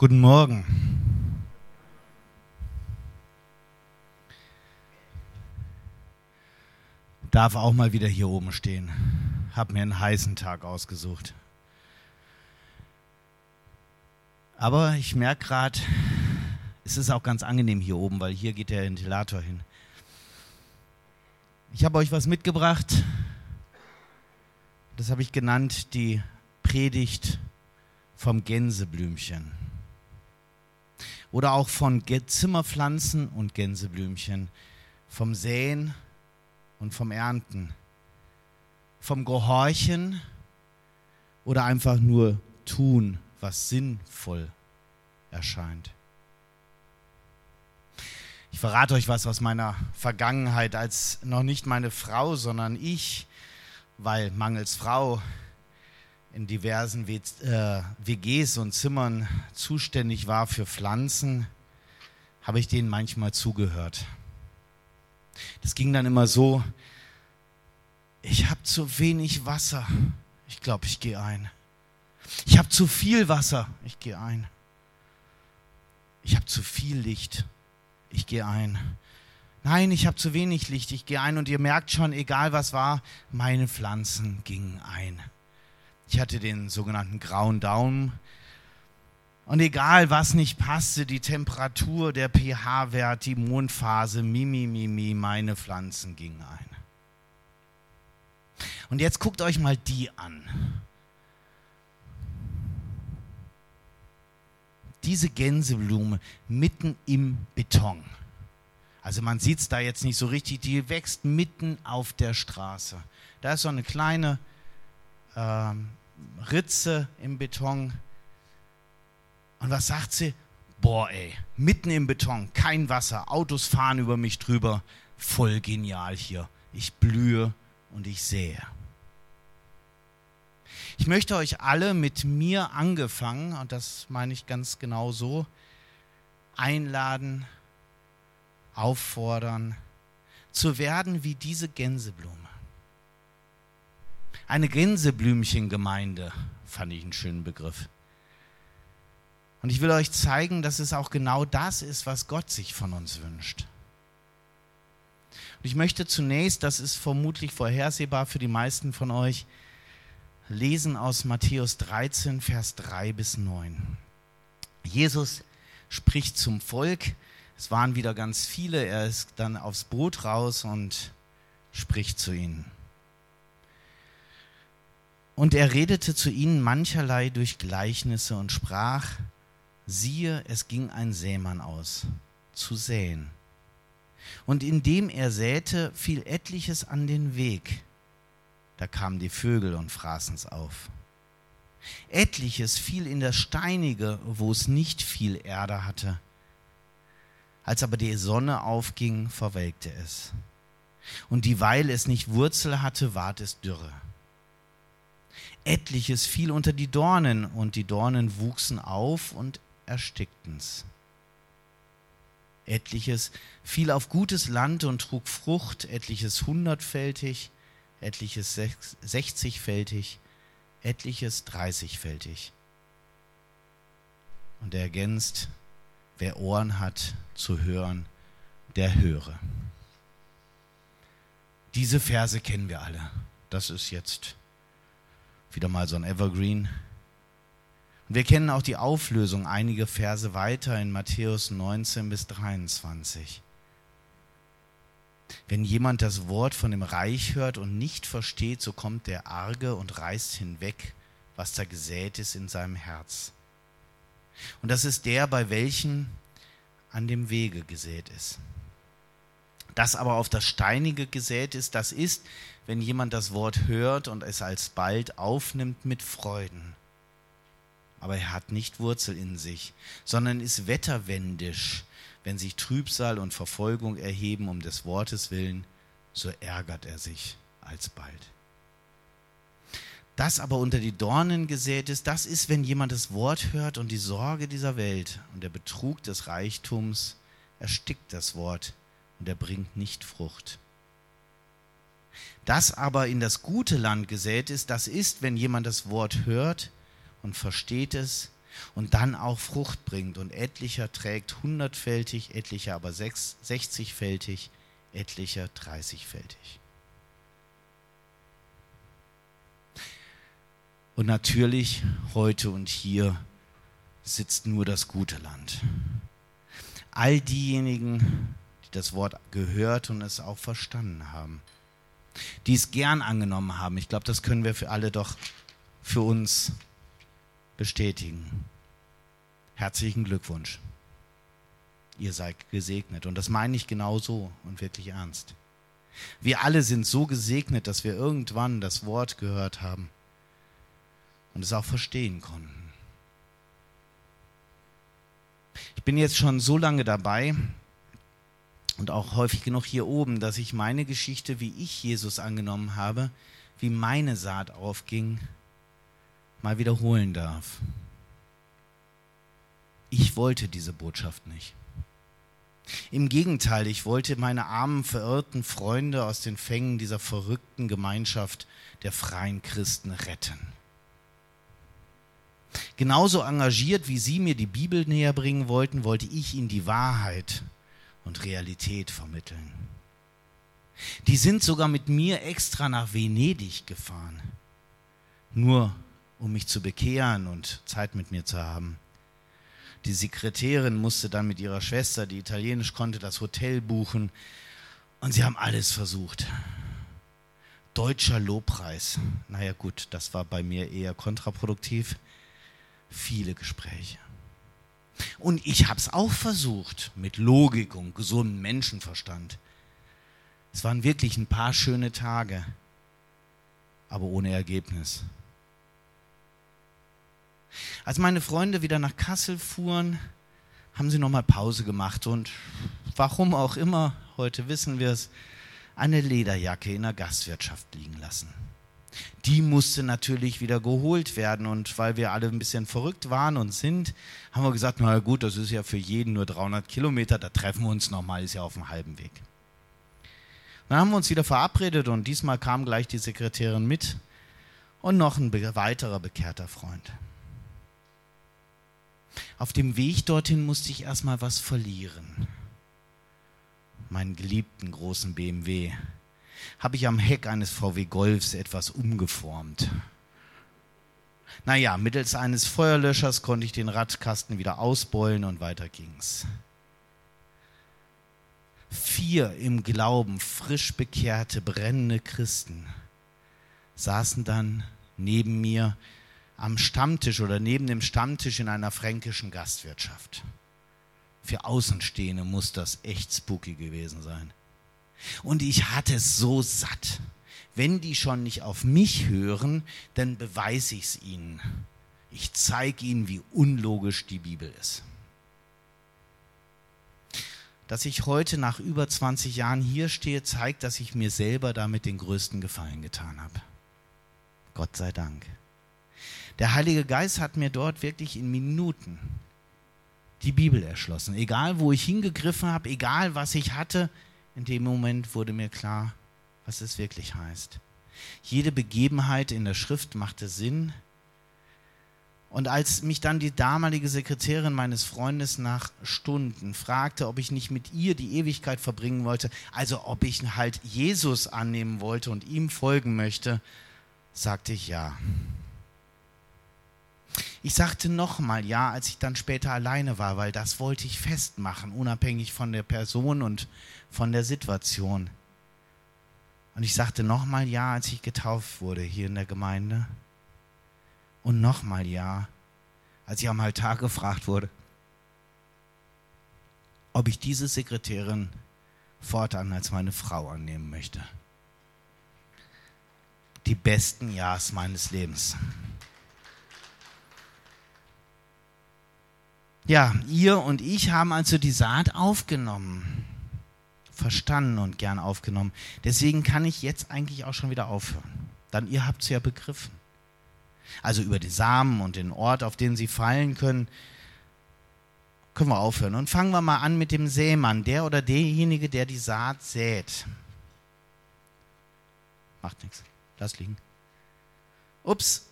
Guten Morgen. Darf auch mal wieder hier oben stehen. Hab mir einen heißen Tag ausgesucht. Aber ich merke gerade, es ist auch ganz angenehm hier oben, weil hier geht der Ventilator hin. Ich habe euch was mitgebracht. Das habe ich genannt, die Predigt vom Gänseblümchen. Oder auch von Zimmerpflanzen und Gänseblümchen, vom Säen und vom Ernten, vom Gehorchen oder einfach nur tun, was sinnvoll erscheint. Ich verrate euch was aus meiner Vergangenheit als noch nicht meine Frau, sondern ich, weil mangels Frau in diversen WGs äh, und Zimmern zuständig war für Pflanzen, habe ich denen manchmal zugehört. Das ging dann immer so, ich habe zu wenig Wasser, ich glaube, ich gehe ein. Ich habe zu viel Wasser, ich gehe ein. Ich habe zu viel Licht, ich gehe ein. Nein, ich habe zu wenig Licht, ich gehe ein und ihr merkt schon, egal was war, meine Pflanzen gingen ein. Ich hatte den sogenannten grauen Daumen. Und egal was nicht passte, die Temperatur, der pH-Wert, die Mondphase, mimi, mimi, meine Pflanzen gingen ein. Und jetzt guckt euch mal die an. Diese Gänseblume mitten im Beton. Also man sieht es da jetzt nicht so richtig, die wächst mitten auf der Straße. Da ist so eine kleine ähm, Ritze im Beton. Und was sagt sie? Boah, ey, mitten im Beton, kein Wasser, Autos fahren über mich drüber. Voll genial hier. Ich blühe und ich sehe. Ich möchte euch alle mit mir angefangen, und das meine ich ganz genau so, einladen, auffordern, zu werden wie diese Gänseblume. Eine Gänseblümchengemeinde fand ich einen schönen Begriff. Und ich will euch zeigen, dass es auch genau das ist, was Gott sich von uns wünscht. Und ich möchte zunächst, das ist vermutlich vorhersehbar für die meisten von euch, lesen aus Matthäus 13, Vers 3 bis 9. Jesus spricht zum Volk. Es waren wieder ganz viele. Er ist dann aufs Boot raus und spricht zu ihnen. Und er redete zu ihnen mancherlei durch Gleichnisse und sprach, siehe, es ging ein Sämann aus, zu säen. Und indem er säte, fiel etliches an den Weg. Da kamen die Vögel und fraßen's auf. Etliches fiel in das Steinige, wo es nicht viel Erde hatte. Als aber die Sonne aufging, verwelkte es. Und dieweil es nicht Wurzel hatte, ward es dürre etliches fiel unter die Dornen, und die Dornen wuchsen auf und erstickten's. Etliches fiel auf gutes Land und trug Frucht, etliches hundertfältig, etliches sechzigfältig, etliches dreißigfältig. Und er ergänzt, wer Ohren hat zu hören, der höre. Diese Verse kennen wir alle. Das ist jetzt wieder mal so ein Evergreen. Und wir kennen auch die Auflösung einige Verse weiter in Matthäus 19 bis 23. Wenn jemand das Wort von dem Reich hört und nicht versteht, so kommt der Arge und reißt hinweg, was da gesät ist in seinem Herz. Und das ist der, bei welchem an dem Wege gesät ist. Das aber auf das Steinige gesät ist, das ist, wenn jemand das Wort hört und es alsbald aufnimmt mit Freuden. Aber er hat nicht Wurzel in sich, sondern ist wetterwendisch. Wenn sich Trübsal und Verfolgung erheben um des Wortes willen, so ärgert er sich alsbald. Das aber unter die Dornen gesät ist, das ist, wenn jemand das Wort hört und die Sorge dieser Welt und der Betrug des Reichtums erstickt das Wort und er bringt nicht Frucht. Das aber in das gute Land gesät ist, das ist, wenn jemand das Wort hört und versteht es und dann auch Frucht bringt und etlicher trägt hundertfältig, etlicher aber sechzigfältig, etlicher dreißigfältig. Und natürlich heute und hier sitzt nur das gute Land. All diejenigen, die das Wort gehört und es auch verstanden haben, die es gern angenommen haben, ich glaube, das können wir für alle doch für uns bestätigen. Herzlichen Glückwunsch. Ihr seid gesegnet. Und das meine ich genau so und wirklich ernst. Wir alle sind so gesegnet, dass wir irgendwann das Wort gehört haben und es auch verstehen konnten. Ich bin jetzt schon so lange dabei und auch häufig genug hier oben, dass ich meine Geschichte, wie ich Jesus angenommen habe, wie meine Saat aufging, mal wiederholen darf. Ich wollte diese Botschaft nicht. Im Gegenteil, ich wollte meine armen, verirrten Freunde aus den Fängen dieser verrückten Gemeinschaft der freien Christen retten. Genauso engagiert, wie Sie mir die Bibel näher bringen wollten, wollte ich Ihnen die Wahrheit und Realität vermitteln. Die sind sogar mit mir extra nach Venedig gefahren, nur um mich zu bekehren und Zeit mit mir zu haben. Die Sekretärin musste dann mit ihrer Schwester, die Italienisch konnte, das Hotel buchen. Und sie haben alles versucht. Deutscher Lobpreis. Naja gut, das war bei mir eher kontraproduktiv. Viele Gespräche. Und ich habe es auch versucht mit Logik und gesundem Menschenverstand. Es waren wirklich ein paar schöne Tage, aber ohne Ergebnis. Als meine Freunde wieder nach Kassel fuhren, haben sie nochmal Pause gemacht und warum auch immer, heute wissen wir es, eine Lederjacke in der Gastwirtschaft liegen lassen. Die musste natürlich wieder geholt werden und weil wir alle ein bisschen verrückt waren und sind, haben wir gesagt, na gut, das ist ja für jeden nur 300 Kilometer, da treffen wir uns nochmal, ist ja auf dem halben Weg. Dann haben wir uns wieder verabredet und diesmal kam gleich die Sekretärin mit und noch ein weiterer bekehrter Freund. Auf dem Weg dorthin musste ich erstmal was verlieren. Meinen geliebten großen BMW habe ich am Heck eines VW Golfs etwas umgeformt. Naja, mittels eines Feuerlöschers konnte ich den Radkasten wieder ausbeulen und weiter ging's. Vier im Glauben frisch bekehrte, brennende Christen saßen dann neben mir am Stammtisch oder neben dem Stammtisch in einer fränkischen Gastwirtschaft. Für Außenstehende muss das echt spooky gewesen sein. Und ich hatte es so satt. Wenn die schon nicht auf mich hören, dann beweise ich es ihnen. Ich zeige ihnen, wie unlogisch die Bibel ist. Dass ich heute nach über 20 Jahren hier stehe, zeigt, dass ich mir selber damit den größten Gefallen getan habe. Gott sei Dank. Der Heilige Geist hat mir dort wirklich in Minuten die Bibel erschlossen. Egal, wo ich hingegriffen habe, egal, was ich hatte, in dem Moment wurde mir klar, was es wirklich heißt. Jede Begebenheit in der Schrift machte Sinn. Und als mich dann die damalige Sekretärin meines Freundes nach Stunden fragte, ob ich nicht mit ihr die Ewigkeit verbringen wollte, also ob ich halt Jesus annehmen wollte und ihm folgen möchte, sagte ich ja. Ich sagte nochmal ja, als ich dann später alleine war, weil das wollte ich festmachen, unabhängig von der Person und von der Situation. Und ich sagte nochmal ja, als ich getauft wurde hier in der Gemeinde. Und nochmal ja, als ich am Altar gefragt wurde, ob ich diese Sekretärin fortan als meine Frau annehmen möchte. Die besten Jahres meines Lebens. Ja, ihr und ich haben also die Saat aufgenommen, verstanden und gern aufgenommen. Deswegen kann ich jetzt eigentlich auch schon wieder aufhören. Dann ihr habt es ja begriffen. Also über die Samen und den Ort, auf den sie fallen können, können wir aufhören. Und fangen wir mal an mit dem Sämann, der oder derjenige, der die Saat sät. Macht nichts. Lass liegen. Ups.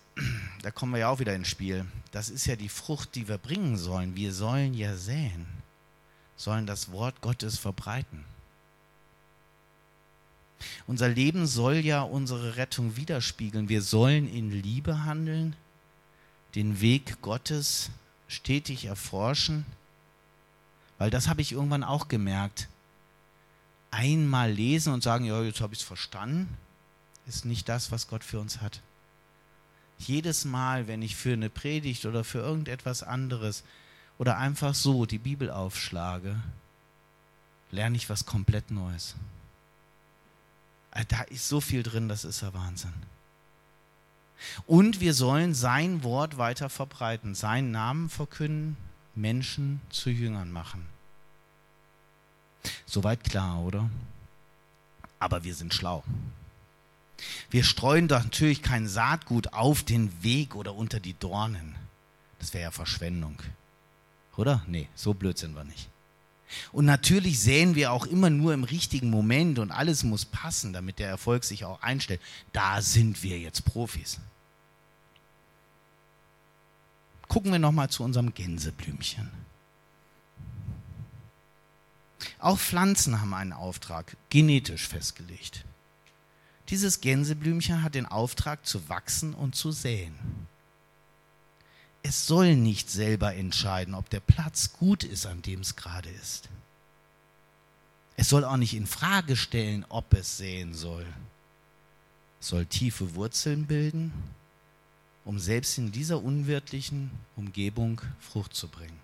Da kommen wir ja auch wieder ins Spiel. Das ist ja die Frucht, die wir bringen sollen. Wir sollen ja säen, sollen das Wort Gottes verbreiten. Unser Leben soll ja unsere Rettung widerspiegeln. Wir sollen in Liebe handeln, den Weg Gottes stetig erforschen, weil das habe ich irgendwann auch gemerkt. Einmal lesen und sagen, ja, jetzt habe ich es verstanden, ist nicht das, was Gott für uns hat. Jedes Mal, wenn ich für eine Predigt oder für irgendetwas anderes oder einfach so die Bibel aufschlage, lerne ich was komplett Neues. Äh, da ist so viel drin, das ist ja Wahnsinn. Und wir sollen sein Wort weiter verbreiten, seinen Namen verkünden, Menschen zu Jüngern machen. Soweit klar, oder? Aber wir sind schlau. Wir streuen doch natürlich kein Saatgut auf den Weg oder unter die Dornen. Das wäre ja Verschwendung. Oder? Nee, so blöd sind wir nicht. Und natürlich säen wir auch immer nur im richtigen Moment und alles muss passen, damit der Erfolg sich auch einstellt. Da sind wir jetzt Profis. Gucken wir nochmal zu unserem Gänseblümchen. Auch Pflanzen haben einen Auftrag, genetisch festgelegt. Dieses Gänseblümchen hat den Auftrag zu wachsen und zu säen. Es soll nicht selber entscheiden, ob der Platz gut ist, an dem es gerade ist. Es soll auch nicht in Frage stellen, ob es säen soll. Es soll tiefe Wurzeln bilden, um selbst in dieser unwirtlichen Umgebung Frucht zu bringen.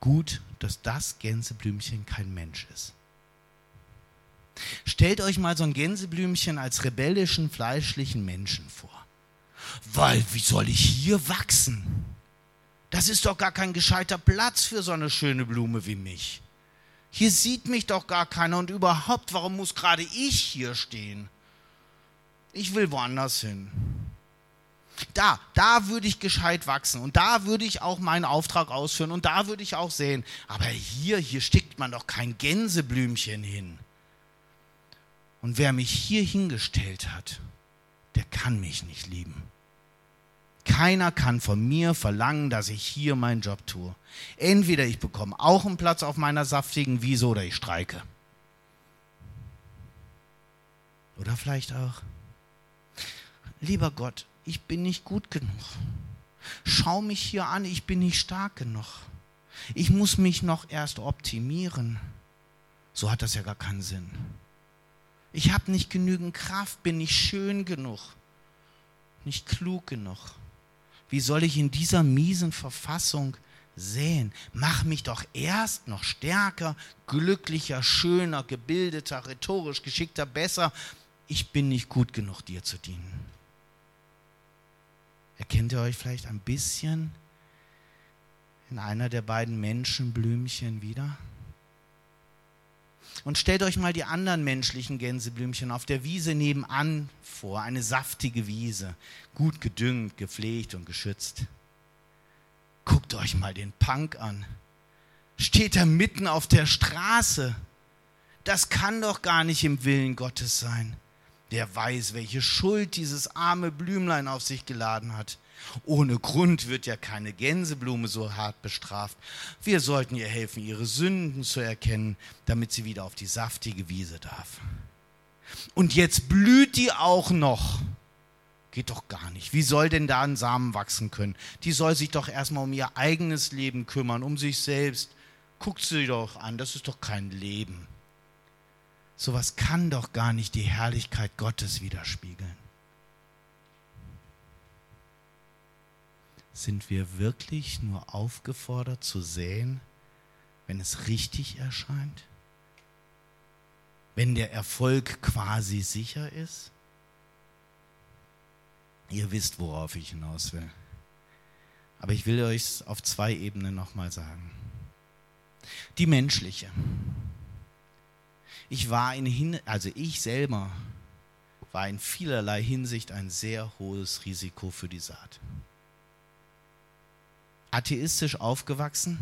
Gut, dass das Gänseblümchen kein Mensch ist. Stellt euch mal so ein Gänseblümchen als rebellischen, fleischlichen Menschen vor. Weil, wie soll ich hier wachsen? Das ist doch gar kein gescheiter Platz für so eine schöne Blume wie mich. Hier sieht mich doch gar keiner und überhaupt, warum muss gerade ich hier stehen? Ich will woanders hin. Da, da würde ich gescheit wachsen und da würde ich auch meinen Auftrag ausführen und da würde ich auch sehen. Aber hier, hier steckt man doch kein Gänseblümchen hin. Und wer mich hier hingestellt hat, der kann mich nicht lieben. Keiner kann von mir verlangen, dass ich hier meinen Job tue. Entweder ich bekomme auch einen Platz auf meiner saftigen Wiese oder ich streike. Oder vielleicht auch, lieber Gott, ich bin nicht gut genug. Schau mich hier an, ich bin nicht stark genug. Ich muss mich noch erst optimieren. So hat das ja gar keinen Sinn. Ich habe nicht genügend Kraft, bin nicht schön genug, nicht klug genug. Wie soll ich in dieser miesen Verfassung sehen? Mach mich doch erst noch stärker, glücklicher, schöner, gebildeter, rhetorisch geschickter, besser. Ich bin nicht gut genug, dir zu dienen. Erkennt ihr euch vielleicht ein bisschen in einer der beiden Menschenblümchen wieder? Und stellt euch mal die anderen menschlichen Gänseblümchen auf der Wiese nebenan vor. Eine saftige Wiese, gut gedüngt, gepflegt und geschützt. Guckt euch mal den Punk an. Steht er mitten auf der Straße. Das kann doch gar nicht im Willen Gottes sein. Der weiß, welche Schuld dieses arme Blümlein auf sich geladen hat. Ohne Grund wird ja keine Gänseblume so hart bestraft. Wir sollten ihr helfen, ihre Sünden zu erkennen, damit sie wieder auf die saftige Wiese darf. Und jetzt blüht die auch noch. Geht doch gar nicht. Wie soll denn da ein Samen wachsen können? Die soll sich doch erstmal um ihr eigenes Leben kümmern, um sich selbst. Guckt sie doch an, das ist doch kein Leben. Sowas kann doch gar nicht die Herrlichkeit Gottes widerspiegeln. Sind wir wirklich nur aufgefordert zu säen, wenn es richtig erscheint? Wenn der Erfolg quasi sicher ist? Ihr wisst, worauf ich hinaus will. Aber ich will euch auf zwei Ebenen nochmal sagen. Die menschliche. Ich war in, Hin also ich selber war in vielerlei Hinsicht ein sehr hohes Risiko für die Saat atheistisch aufgewachsen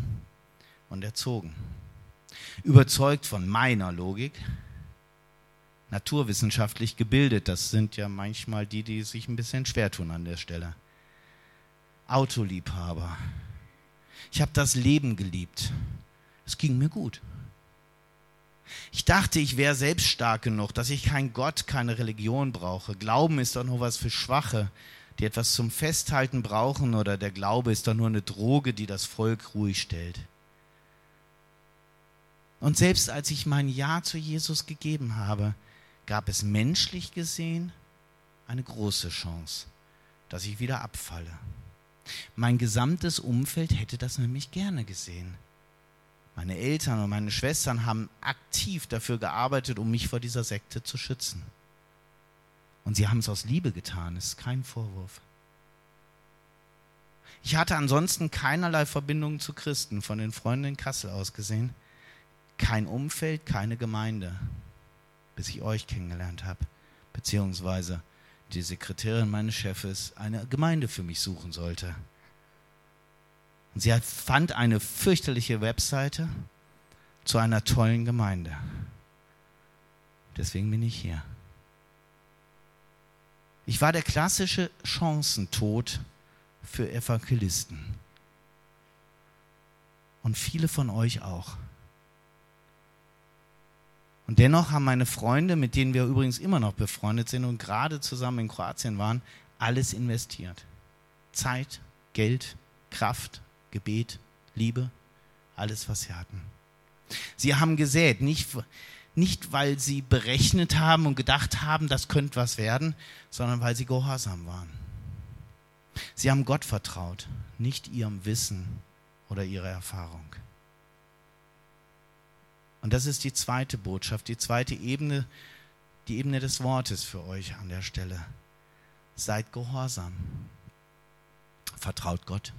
und erzogen. Überzeugt von meiner Logik, naturwissenschaftlich gebildet. Das sind ja manchmal die, die sich ein bisschen schwer tun an der Stelle. Autoliebhaber. Ich habe das Leben geliebt. Es ging mir gut. Ich dachte, ich wäre selbst stark genug, dass ich keinen Gott, keine Religion brauche. Glauben ist doch nur was für Schwache, die etwas zum Festhalten brauchen, oder der Glaube ist doch nur eine Droge, die das Volk ruhig stellt. Und selbst als ich mein Ja zu Jesus gegeben habe, gab es menschlich gesehen eine große Chance, dass ich wieder abfalle. Mein gesamtes Umfeld hätte das nämlich gerne gesehen. Meine Eltern und meine Schwestern haben aktiv dafür gearbeitet, um mich vor dieser Sekte zu schützen. Und sie haben es aus Liebe getan, ist kein Vorwurf. Ich hatte ansonsten keinerlei Verbindungen zu Christen, von den Freunden in Kassel aus gesehen. Kein Umfeld, keine Gemeinde, bis ich euch kennengelernt habe, beziehungsweise die Sekretärin meines Chefes eine Gemeinde für mich suchen sollte. Und sie fand eine fürchterliche Webseite zu einer tollen Gemeinde. Deswegen bin ich hier. Ich war der klassische Chancentod für Evangelisten. Und viele von euch auch. Und dennoch haben meine Freunde, mit denen wir übrigens immer noch befreundet sind und gerade zusammen in Kroatien waren, alles investiert. Zeit, Geld, Kraft, Gebet, Liebe, alles, was sie hatten. Sie haben gesät, nicht, nicht weil sie berechnet haben und gedacht haben, das könnte was werden, sondern weil sie gehorsam waren. Sie haben Gott vertraut, nicht ihrem Wissen oder ihrer Erfahrung. Und das ist die zweite Botschaft, die zweite Ebene, die Ebene des Wortes für euch an der Stelle. Seid gehorsam. Vertraut Gott.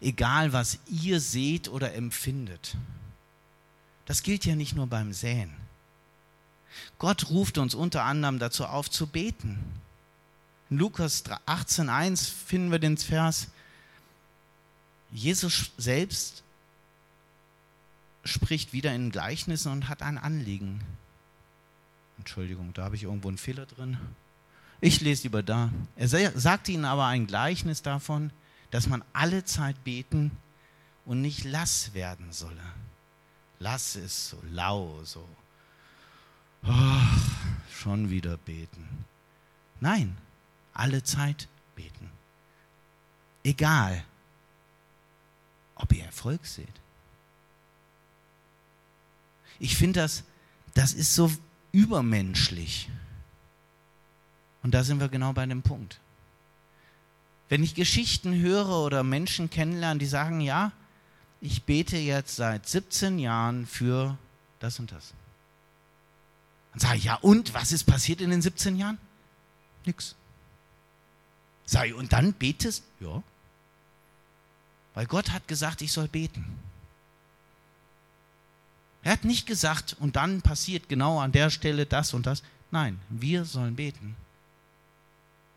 Egal, was ihr seht oder empfindet. Das gilt ja nicht nur beim Säen. Gott ruft uns unter anderem dazu auf zu beten. In Lukas 18.1 finden wir den Vers, Jesus selbst spricht wieder in Gleichnissen und hat ein Anliegen. Entschuldigung, da habe ich irgendwo einen Fehler drin. Ich lese lieber da. Er sagt ihnen aber ein Gleichnis davon, dass man alle Zeit beten und nicht lass werden solle. Lass ist so lau, so oh, schon wieder beten. Nein, alle Zeit beten. Egal, ob ihr Erfolg seht. Ich finde das, das ist so übermenschlich. Und da sind wir genau bei dem Punkt. Wenn ich Geschichten höre oder Menschen kennenlerne, die sagen, ja, ich bete jetzt seit 17 Jahren für das und das. Dann sage ich, ja, und was ist passiert in den 17 Jahren? Nix. Sag ich, und dann betest? Ja. Weil Gott hat gesagt, ich soll beten. Er hat nicht gesagt, und dann passiert genau an der Stelle das und das. Nein, wir sollen beten.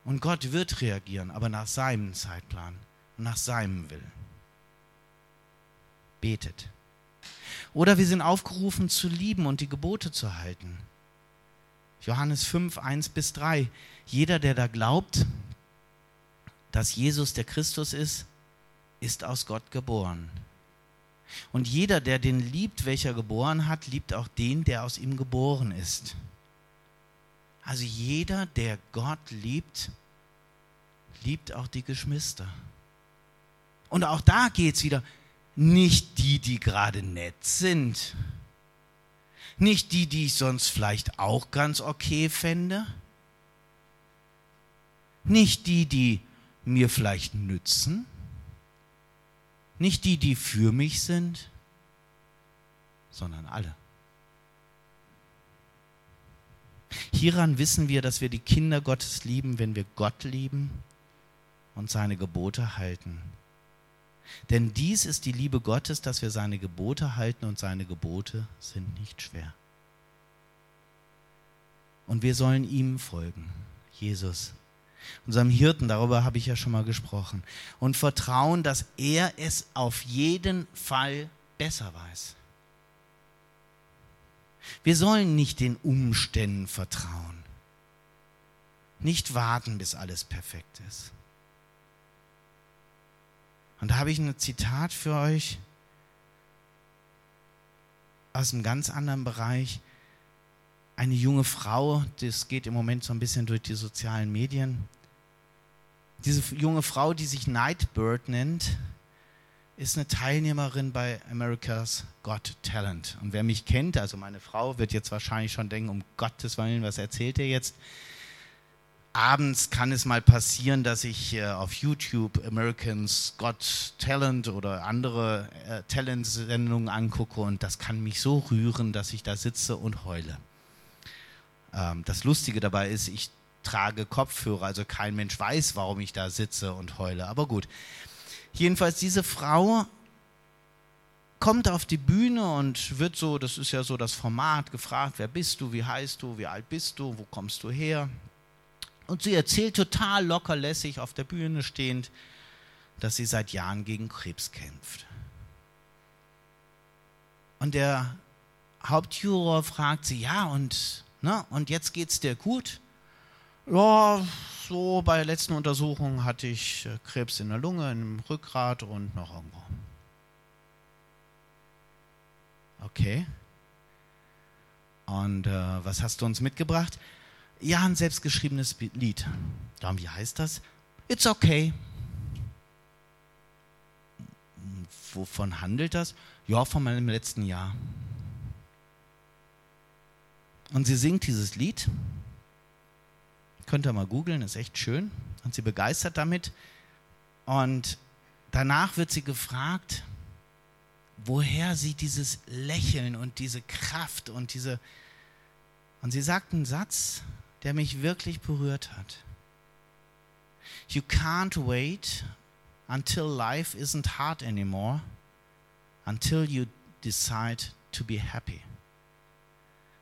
Und Gott wird reagieren, aber nach seinem Zeitplan und nach seinem Willen. Betet. Oder wir sind aufgerufen zu lieben und die Gebote zu halten. Johannes 5, 1 bis 3. Jeder, der da glaubt, dass Jesus der Christus ist, ist aus Gott geboren. Und jeder, der den liebt, welcher geboren hat, liebt auch den, der aus ihm geboren ist. Also jeder, der Gott liebt, liebt auch die Geschwister. Und auch da geht es wieder, nicht die, die gerade nett sind, nicht die, die ich sonst vielleicht auch ganz okay fände, nicht die, die mir vielleicht nützen, nicht die, die für mich sind, sondern alle. Hieran wissen wir, dass wir die Kinder Gottes lieben, wenn wir Gott lieben und seine Gebote halten. Denn dies ist die Liebe Gottes, dass wir seine Gebote halten und seine Gebote sind nicht schwer. Und wir sollen ihm folgen, Jesus unserem Hirten, darüber habe ich ja schon mal gesprochen, und vertrauen, dass er es auf jeden Fall besser weiß. Wir sollen nicht den Umständen vertrauen. Nicht warten, bis alles perfekt ist. Und da habe ich ein Zitat für euch aus einem ganz anderen Bereich. Eine junge Frau, das geht im Moment so ein bisschen durch die sozialen Medien. Diese junge Frau, die sich Nightbird nennt, ist eine Teilnehmerin bei America's Got Talent. Und wer mich kennt, also meine Frau, wird jetzt wahrscheinlich schon denken, um Gottes Willen, was erzählt er jetzt? Abends kann es mal passieren, dass ich äh, auf YouTube Americans Got Talent oder andere äh, Talentsendungen angucke und das kann mich so rühren, dass ich da sitze und heule. Ähm, das Lustige dabei ist, ich trage Kopfhörer, also kein Mensch weiß, warum ich da sitze und heule. Aber gut, Jedenfalls diese Frau kommt auf die Bühne und wird so, das ist ja so das Format, gefragt, wer bist du, wie heißt du, wie alt bist du, wo kommst du her? Und sie erzählt total locker lässig auf der Bühne stehend, dass sie seit Jahren gegen Krebs kämpft. Und der Hauptjuror fragt sie, ja, und, ne, und jetzt geht's dir gut? Ja, so bei der letzten Untersuchung hatte ich äh, Krebs in der Lunge, im Rückgrat und noch irgendwo. Okay. Und äh, was hast du uns mitgebracht? Ja, ein selbstgeschriebenes Lied. Ja, wie heißt das? It's okay. Wovon handelt das? Ja, von meinem letzten Jahr. Und sie singt dieses Lied Könnt ihr mal googeln, ist echt schön. Und sie begeistert damit. Und danach wird sie gefragt, woher sie dieses Lächeln und diese Kraft und diese... Und sie sagt einen Satz, der mich wirklich berührt hat. You can't wait until life isn't hard anymore, until you decide to be happy.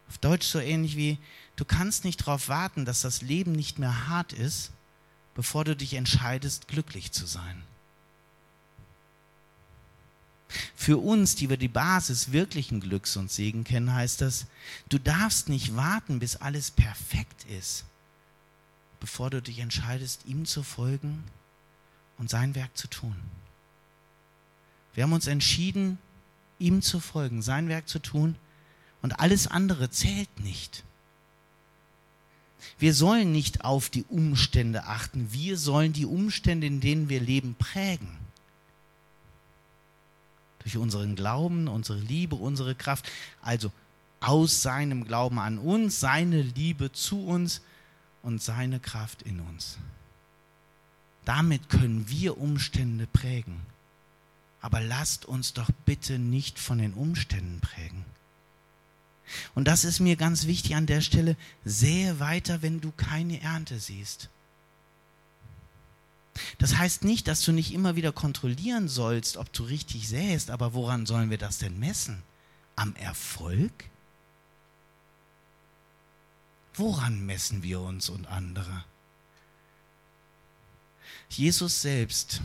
Auf Deutsch so ähnlich wie, Du kannst nicht darauf warten, dass das Leben nicht mehr hart ist, bevor du dich entscheidest, glücklich zu sein. Für uns, die wir die Basis wirklichen Glücks und Segen kennen, heißt das, du darfst nicht warten, bis alles perfekt ist, bevor du dich entscheidest, ihm zu folgen und sein Werk zu tun. Wir haben uns entschieden, ihm zu folgen, sein Werk zu tun und alles andere zählt nicht. Wir sollen nicht auf die Umstände achten, wir sollen die Umstände, in denen wir leben, prägen. Durch unseren Glauben, unsere Liebe, unsere Kraft. Also aus seinem Glauben an uns, seine Liebe zu uns und seine Kraft in uns. Damit können wir Umstände prägen. Aber lasst uns doch bitte nicht von den Umständen prägen. Und das ist mir ganz wichtig an der Stelle. Sähe weiter, wenn du keine Ernte siehst. Das heißt nicht, dass du nicht immer wieder kontrollieren sollst, ob du richtig sähst, aber woran sollen wir das denn messen? Am Erfolg? Woran messen wir uns und andere? Jesus selbst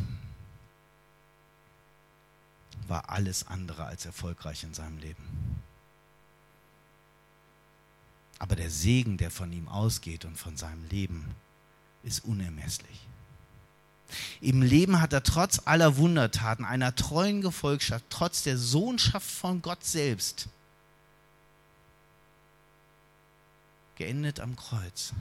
war alles andere als erfolgreich in seinem Leben. Aber der Segen, der von ihm ausgeht und von seinem Leben, ist unermesslich. Im Leben hat er trotz aller Wundertaten, einer treuen Gefolgschaft, trotz der Sohnschaft von Gott selbst, geendet am Kreuz.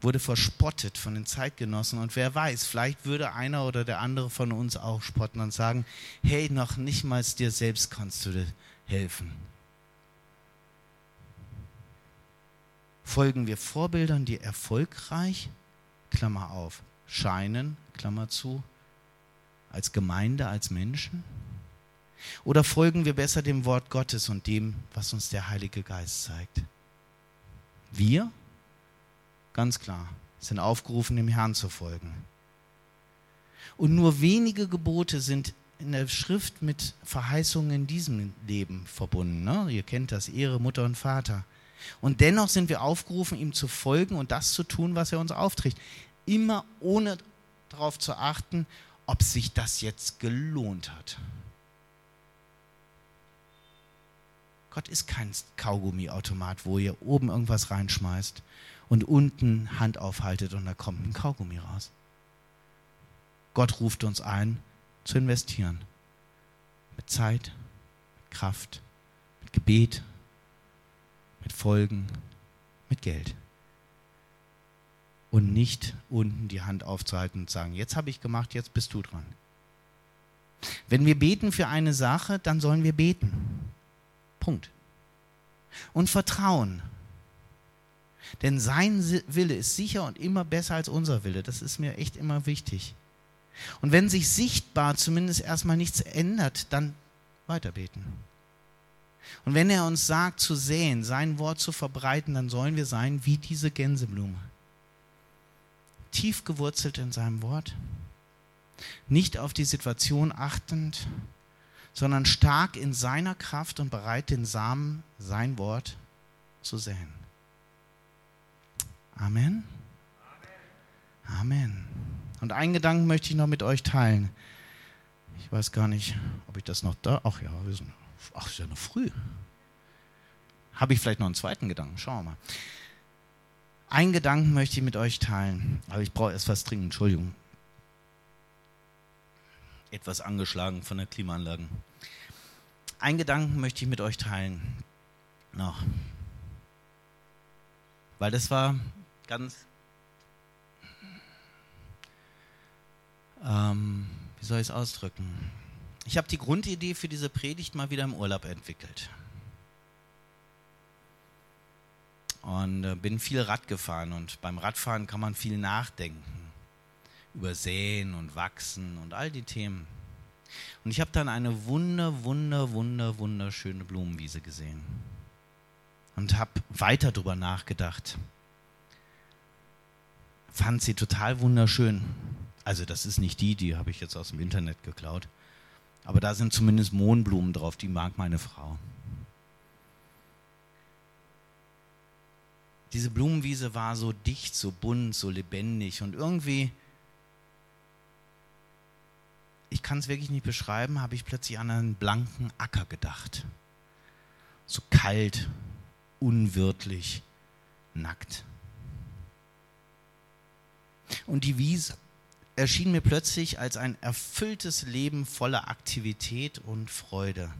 Wurde verspottet von den Zeitgenossen. Und wer weiß, vielleicht würde einer oder der andere von uns auch spotten und sagen, hey, noch nicht mal dir selbst kannst du helfen. Folgen wir Vorbildern, die erfolgreich, Klammer auf, scheinen, Klammer zu, als Gemeinde, als Menschen? Oder folgen wir besser dem Wort Gottes und dem, was uns der Heilige Geist zeigt? Wir, ganz klar, sind aufgerufen, dem Herrn zu folgen. Und nur wenige Gebote sind in der Schrift mit Verheißungen in diesem Leben verbunden. Ne? Ihr kennt das, Ehre Mutter und Vater. Und dennoch sind wir aufgerufen, ihm zu folgen und das zu tun, was er uns aufträgt. Immer ohne darauf zu achten, ob sich das jetzt gelohnt hat. Gott ist kein Kaugummiautomat, wo ihr oben irgendwas reinschmeißt und unten Hand aufhaltet und da kommt ein Kaugummi raus. Gott ruft uns ein, zu investieren. Mit Zeit, mit Kraft, mit Gebet, mit Folgen, mit Geld. Und nicht unten die Hand aufzuhalten und sagen, jetzt habe ich gemacht, jetzt bist du dran. Wenn wir beten für eine Sache, dann sollen wir beten. Punkt. Und vertrauen. Denn sein Wille ist sicher und immer besser als unser Wille. Das ist mir echt immer wichtig. Und wenn sich sichtbar zumindest erstmal nichts ändert, dann weiterbeten. Und wenn er uns sagt zu säen, sein Wort zu verbreiten, dann sollen wir sein wie diese Gänseblume. Tief gewurzelt in seinem Wort, nicht auf die Situation achtend, sondern stark in seiner Kraft und bereit, den Samen, sein Wort zu säen. Amen. Amen. Und einen Gedanken möchte ich noch mit euch teilen. Ich weiß gar nicht, ob ich das noch da. Ach ja, wir sind, ach, ist ja noch früh. Habe ich vielleicht noch einen zweiten Gedanken? Schauen wir mal. Einen Gedanken möchte ich mit euch teilen, aber ich brauche erst was trinken, Entschuldigung etwas angeschlagen von der Klimaanlage. Ein Gedanken möchte ich mit euch teilen. Noch. Weil das war ganz, ähm, wie soll ich es ausdrücken? Ich habe die Grundidee für diese Predigt mal wieder im Urlaub entwickelt. Und äh, bin viel Rad gefahren und beim Radfahren kann man viel nachdenken über Säen und Wachsen und all die Themen. Und ich habe dann eine wunder, wunder, wunder, wunderschöne Blumenwiese gesehen und habe weiter darüber nachgedacht. Fand sie total wunderschön. Also das ist nicht die, die habe ich jetzt aus dem Internet geklaut. Aber da sind zumindest Mohnblumen drauf, die mag meine Frau. Diese Blumenwiese war so dicht, so bunt, so lebendig und irgendwie ich kann es wirklich nicht beschreiben, habe ich plötzlich an einen blanken Acker gedacht. So kalt, unwirtlich, nackt. Und die Wiese erschien mir plötzlich als ein erfülltes Leben voller Aktivität und Freude.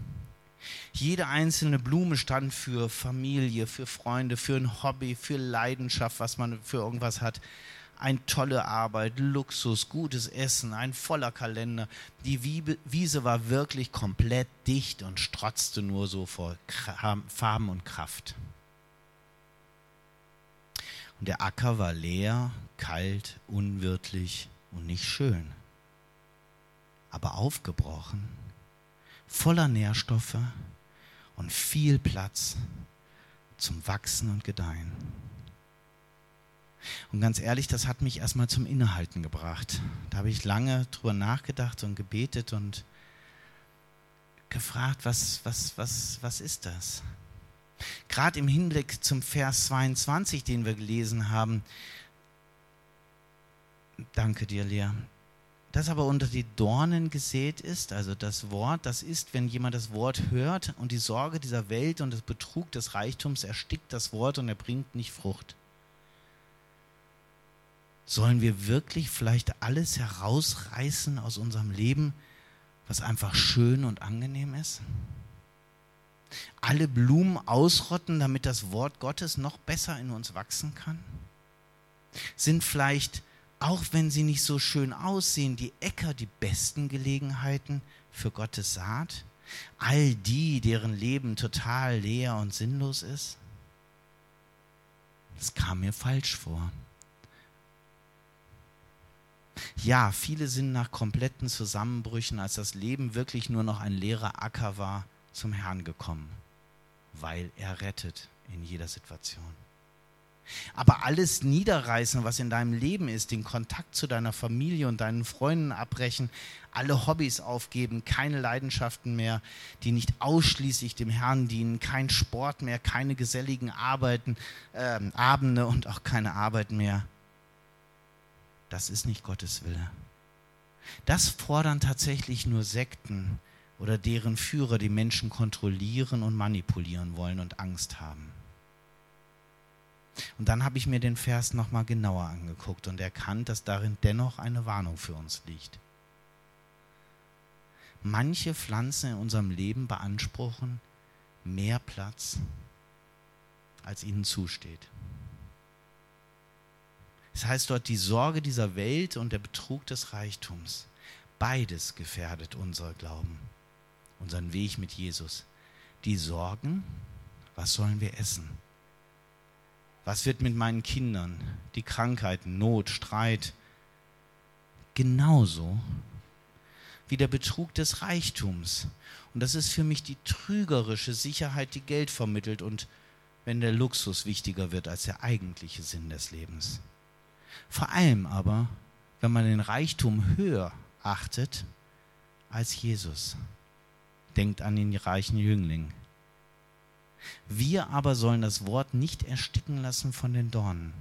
Jede einzelne Blume stand für Familie, für Freunde, für ein Hobby, für Leidenschaft, was man für irgendwas hat eine tolle Arbeit, Luxus, gutes Essen, ein voller Kalender. Die Wiese war wirklich komplett dicht und strotzte nur so vor Farben und Kraft. Und der Acker war leer, kalt, unwirtlich und nicht schön, aber aufgebrochen, voller Nährstoffe und viel Platz zum Wachsen und Gedeihen. Und ganz ehrlich, das hat mich erstmal zum Innehalten gebracht. Da habe ich lange drüber nachgedacht und gebetet und gefragt, was, was, was, was ist das? Gerade im Hinblick zum Vers 22, den wir gelesen haben. Danke dir, Lea. Das aber unter die Dornen gesät ist, also das Wort, das ist, wenn jemand das Wort hört und die Sorge dieser Welt und das Betrug des Reichtums erstickt das Wort und er bringt nicht Frucht. Sollen wir wirklich vielleicht alles herausreißen aus unserem Leben, was einfach schön und angenehm ist? Alle Blumen ausrotten, damit das Wort Gottes noch besser in uns wachsen kann? Sind vielleicht, auch wenn sie nicht so schön aussehen, die Äcker die besten Gelegenheiten für Gottes Saat? All die, deren Leben total leer und sinnlos ist? Das kam mir falsch vor. Ja, viele sind nach kompletten Zusammenbrüchen, als das Leben wirklich nur noch ein leerer Acker war, zum Herrn gekommen, weil er rettet in jeder Situation. Aber alles niederreißen, was in deinem Leben ist, den Kontakt zu deiner Familie und deinen Freunden abbrechen, alle Hobbys aufgeben, keine Leidenschaften mehr, die nicht ausschließlich dem Herrn dienen, kein Sport mehr, keine geselligen Arbeiten, äh, Abende und auch keine Arbeit mehr. Das ist nicht Gottes Wille. Das fordern tatsächlich nur Sekten oder deren Führer die Menschen kontrollieren und manipulieren wollen und Angst haben. Und dann habe ich mir den Vers nochmal genauer angeguckt und erkannt, dass darin dennoch eine Warnung für uns liegt. Manche Pflanzen in unserem Leben beanspruchen mehr Platz, als ihnen zusteht. Es heißt dort, die Sorge dieser Welt und der Betrug des Reichtums, beides gefährdet unser Glauben, unseren Weg mit Jesus. Die Sorgen, was sollen wir essen? Was wird mit meinen Kindern? Die Krankheiten, Not, Streit. Genauso wie der Betrug des Reichtums. Und das ist für mich die trügerische Sicherheit, die Geld vermittelt und wenn der Luxus wichtiger wird als der eigentliche Sinn des Lebens. Vor allem aber, wenn man den Reichtum höher achtet als Jesus. Denkt an den reichen Jüngling. Wir aber sollen das Wort nicht ersticken lassen von den Dornen.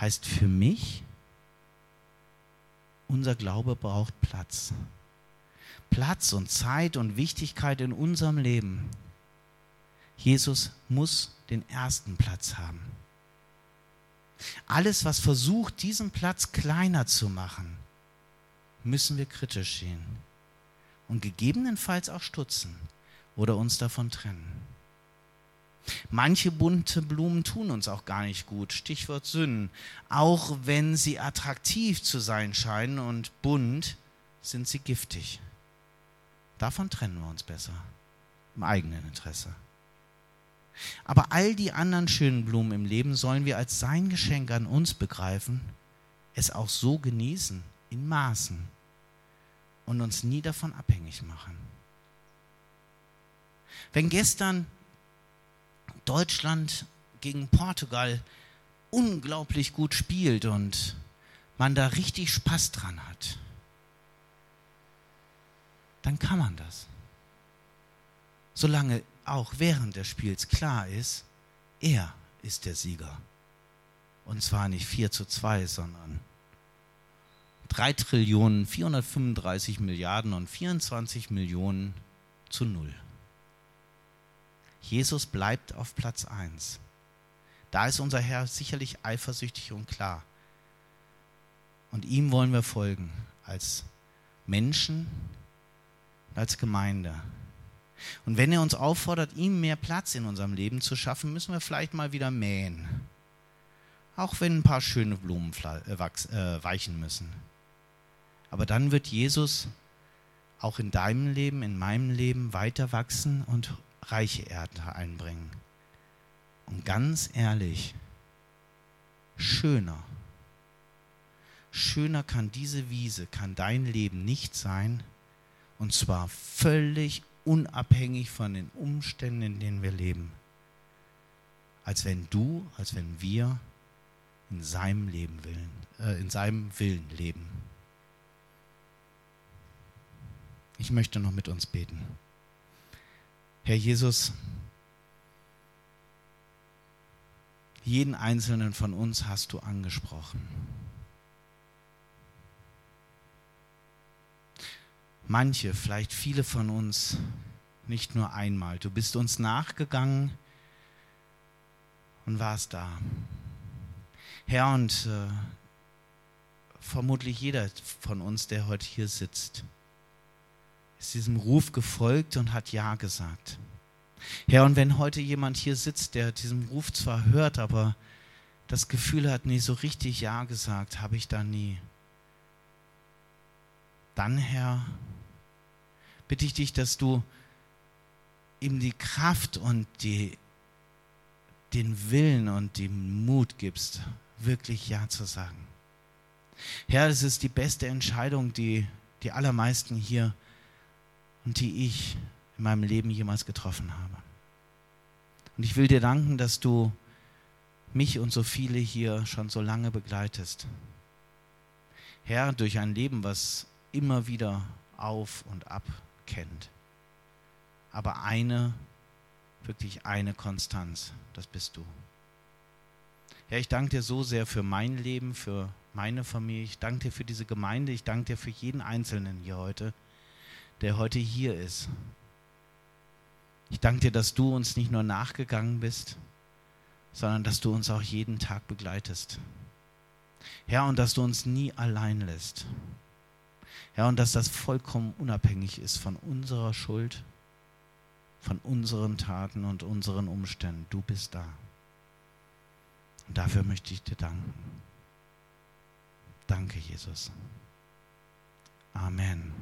Heißt für mich, unser Glaube braucht Platz. Platz und Zeit und Wichtigkeit in unserem Leben. Jesus muss den ersten Platz haben. Alles, was versucht, diesen Platz kleiner zu machen, müssen wir kritisch sehen und gegebenenfalls auch stutzen oder uns davon trennen. Manche bunte Blumen tun uns auch gar nicht gut, Stichwort Sünden. Auch wenn sie attraktiv zu sein scheinen und bunt, sind sie giftig. Davon trennen wir uns besser, im eigenen Interesse. Aber all die anderen schönen Blumen im Leben sollen wir als sein Geschenk an uns begreifen, es auch so genießen, in Maßen und uns nie davon abhängig machen. Wenn gestern Deutschland gegen Portugal unglaublich gut spielt und man da richtig Spaß dran hat, dann kann man das. Solange auch während des Spiels klar ist, er ist der Sieger. Und zwar nicht 4 zu 2, sondern 3 Trillionen 435 Milliarden und 24 Millionen zu null. Jesus bleibt auf Platz 1. Da ist unser Herr sicherlich eifersüchtig und klar. Und ihm wollen wir folgen als Menschen, als Gemeinde. Und wenn er uns auffordert, ihm mehr Platz in unserem Leben zu schaffen, müssen wir vielleicht mal wieder mähen. Auch wenn ein paar schöne Blumen äh, äh, weichen müssen. Aber dann wird Jesus auch in deinem Leben, in meinem Leben weiter wachsen und reiche Ernte einbringen. Und ganz ehrlich, schöner, schöner kann diese Wiese, kann dein Leben nicht sein, und zwar völlig unabhängig von den Umständen, in denen wir leben, als wenn du, als wenn wir in seinem Leben willen, äh, in seinem Willen leben. Ich möchte noch mit uns beten. Herr Jesus, jeden einzelnen von uns hast du angesprochen. manche, vielleicht viele von uns nicht nur einmal. Du bist uns nachgegangen und warst da. Herr, und äh, vermutlich jeder von uns, der heute hier sitzt, ist diesem Ruf gefolgt und hat Ja gesagt. Herr, und wenn heute jemand hier sitzt, der diesem Ruf zwar hört, aber das Gefühl hat, nie so richtig Ja gesagt, habe ich da nie. Dann, Herr, bitte ich dich, dass du ihm die Kraft und die, den Willen und den Mut gibst, wirklich Ja zu sagen. Herr, es ist die beste Entscheidung, die die allermeisten hier und die ich in meinem Leben jemals getroffen habe. Und ich will dir danken, dass du mich und so viele hier schon so lange begleitest. Herr, durch ein Leben, was immer wieder auf und ab kennt. Aber eine, wirklich eine Konstanz, das bist du. Herr, ich danke dir so sehr für mein Leben, für meine Familie. Ich danke dir für diese Gemeinde. Ich danke dir für jeden Einzelnen hier heute, der heute hier ist. Ich danke dir, dass du uns nicht nur nachgegangen bist, sondern dass du uns auch jeden Tag begleitest. Herr, und dass du uns nie allein lässt. Herr, und dass das vollkommen unabhängig ist von unserer Schuld, von unseren Taten und unseren Umständen. Du bist da. Und dafür möchte ich dir danken. Danke, Jesus. Amen.